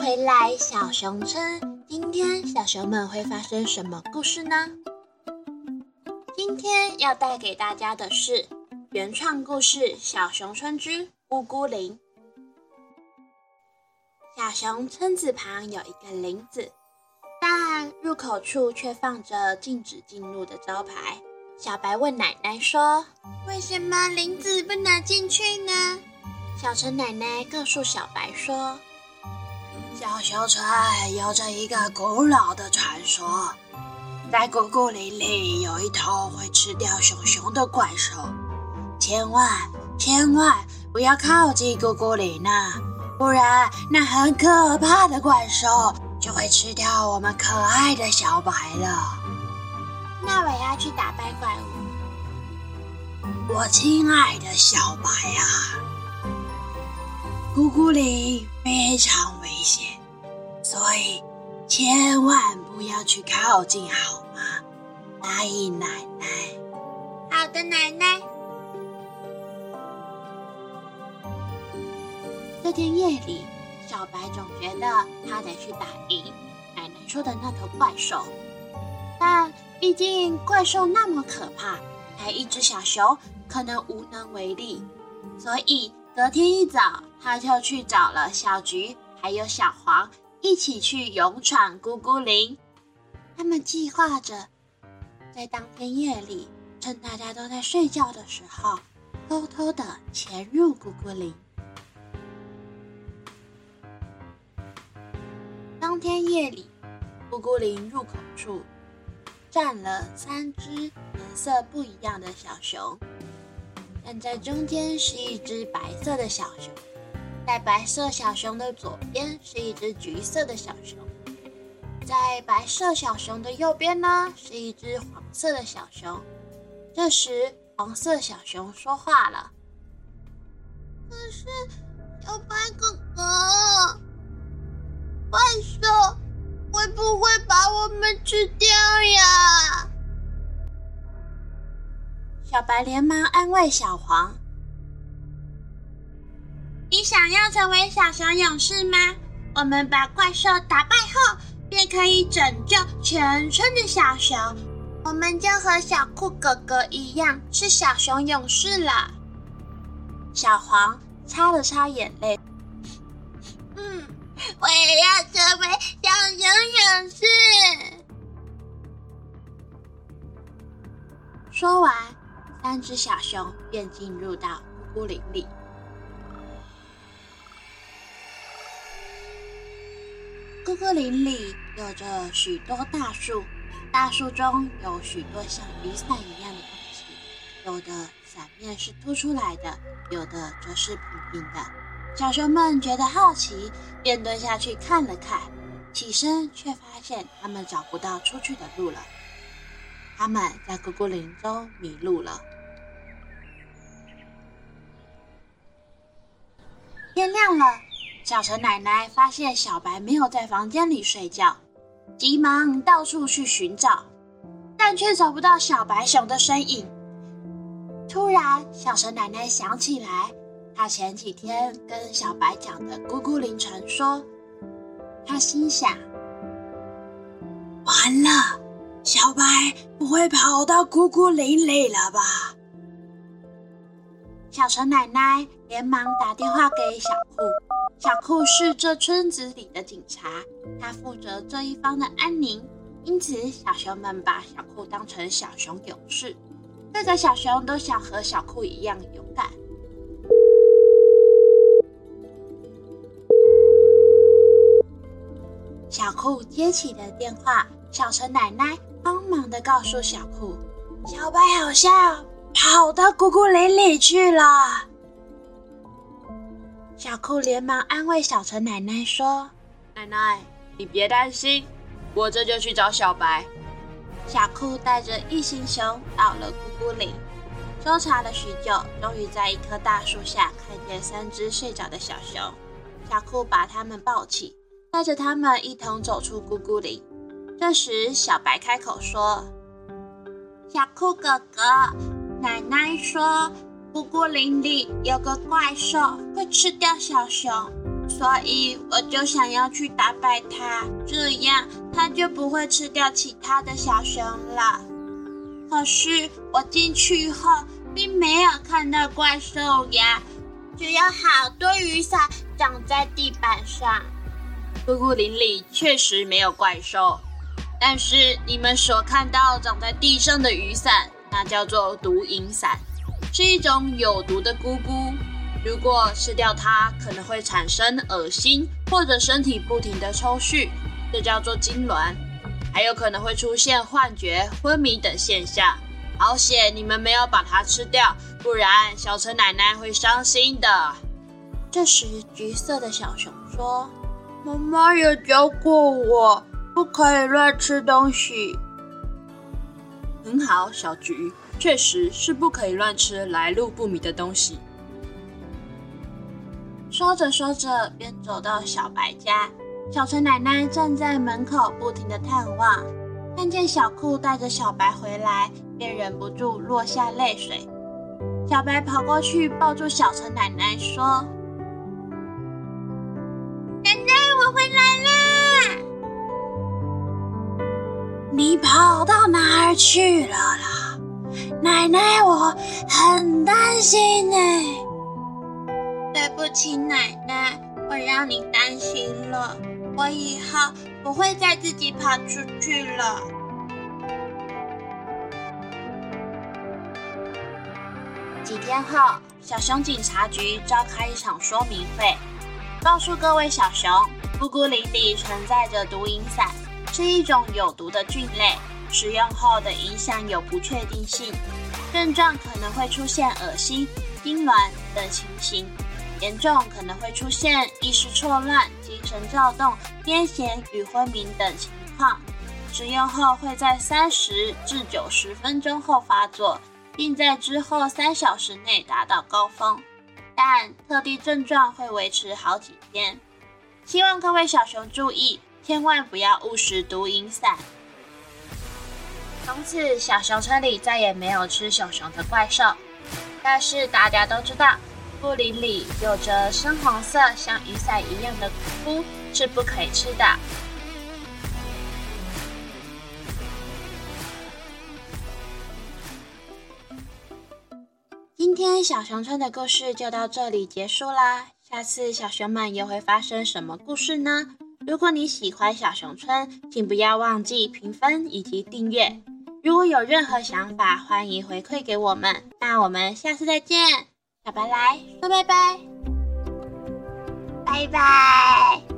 回来，小熊村。今天小熊们会发生什么故事呢？今天要带给大家的是原创故事《小熊村之咕咕林》。小熊村子旁有一个林子，但入口处却放着禁止进入的招牌。小白问奶奶说：“为什么林子不能进去呢？”小陈奶奶告诉小白说。小熊村有着一个古老的传说，在咕咕林里有一头会吃掉熊熊的怪兽，千万千万不要靠近咕咕林啊，不然那很可怕的怪兽就会吃掉我们可爱的小白了。那我要去打败怪物。我亲爱的小白啊，咕咕林非常。所以，千万不要去靠近，好吗？答应奶奶。好的，奶奶。这天夜里，小白总觉得他得去打赢奶奶说的那头怪兽，但毕竟怪兽那么可怕，他一只小熊可能无能为力。所以隔天一早，他就去找了小菊还有小黄。一起去勇闯咕咕林，他们计划着在当天夜里，趁大家都在睡觉的时候，偷偷的潜入咕咕林。当天夜里，咕咕林入口处站了三只颜色不一样的小熊，站在中间是一只白色的小熊。在白色小熊的左边是一只橘色的小熊，在白色小熊的右边呢是一只黄色的小熊。这时，黄色小熊说话了：“可是，小白哥哥，怪兽会不会把我们吃掉呀？”小白连忙安慰小黄。想要成为小熊勇士吗？我们把怪兽打败后，便可以拯救全村的小熊，我们就和小酷哥哥一样是小熊勇士了。小黄擦了擦眼泪，嗯，我也要成为小熊勇士。说完，三只小熊便进入到咕咕林里。咕咕林里有着许多大树，大树中有许多像雨伞一样的东西，有的伞面是凸出来的，有的则是平平的。小熊们觉得好奇，便蹲下去看了看，起身却发现他们找不到出去的路了。他们在咕咕林中迷路了。天亮了。小陈奶奶发现小白没有在房间里睡觉，急忙到处去寻找，但却找不到小白熊的身影。突然，小陈奶奶想起来，她前几天跟小白讲的咕咕林传说，她心想：完了，小白不会跑到咕咕林里了吧？小陈奶奶连忙打电话给小酷。小酷是这村子里的警察，他负责这一方的安宁，因此小熊们把小酷当成小熊勇士。各个小熊都想和小酷一样勇敢。小酷接起了电话，小陈奶奶慌忙的告诉小酷，小白好像跑到咕咕林里去了。小酷连忙安慰小陈奶奶说：“奶奶，你别担心，我这就去找小白。”小酷带着一行熊到了咕咕林，搜查了许久，终于在一棵大树下看见三只睡着的小熊。小酷把它们抱起，带着它们一同走出咕咕林。这时，小白开口说：“小酷哥哥，奶奶说。”咕咕林里有个怪兽会吃掉小熊，所以我就想要去打败它，这样它就不会吃掉其他的小熊了。可是我进去后并没有看到怪兽呀，只有好多雨伞长在地板上。布谷林里确实没有怪兽，但是你们所看到长在地上的雨伞，那叫做毒蝇伞，是一种有毒的菇菇。如果吃掉它，可能会产生恶心或者身体不停的抽搐，这叫做痉挛，还有可能会出现幻觉、昏迷等现象。好险你们没有把它吃掉，不然小陈奶奶会伤心的。这时，橘色的小熊说：“妈妈也教过我，不可以乱吃东西。”很好，小菊，确实是不可以乱吃来路不明的东西。说着说着，便走到小白家。小陈奶奶站在门口，不停的探望，看见小酷带着小白回来，便忍不住落下泪水。小白跑过去抱住小陈奶奶，说：“奶奶，我回来啦！你跑到哪儿去了啦？奶奶，我很担心呢。”对不起，奶奶，我让你担心了。我以后不会再自己跑出去了。几天后，小熊警察局召开一场说明会，告诉各位小熊，布谷林里存在着毒蝇伞，是一种有毒的菌类，使用后的影响有不确定性，症状可能会出现恶心、痉挛等情形。严重可能会出现意识错乱、精神躁动、癫痫与昏迷等情况。使用后会在三十至九十分钟后发作，并在之后三小时内达到高峰，但特定症状会维持好几天。希望各位小熊注意，千万不要误食毒蝇伞。从此，小熊村里再也没有吃小熊的怪兽。但是大家都知道。布林里有着深红色像雨伞一样的菇，是不可以吃的。今天小熊村的故事就到这里结束啦。下次小熊们又会发生什么故事呢？如果你喜欢小熊村，请不要忘记评分以及订阅。如果有任何想法，欢迎回馈给我们。那我们下次再见。小白来说拜拜，拜拜。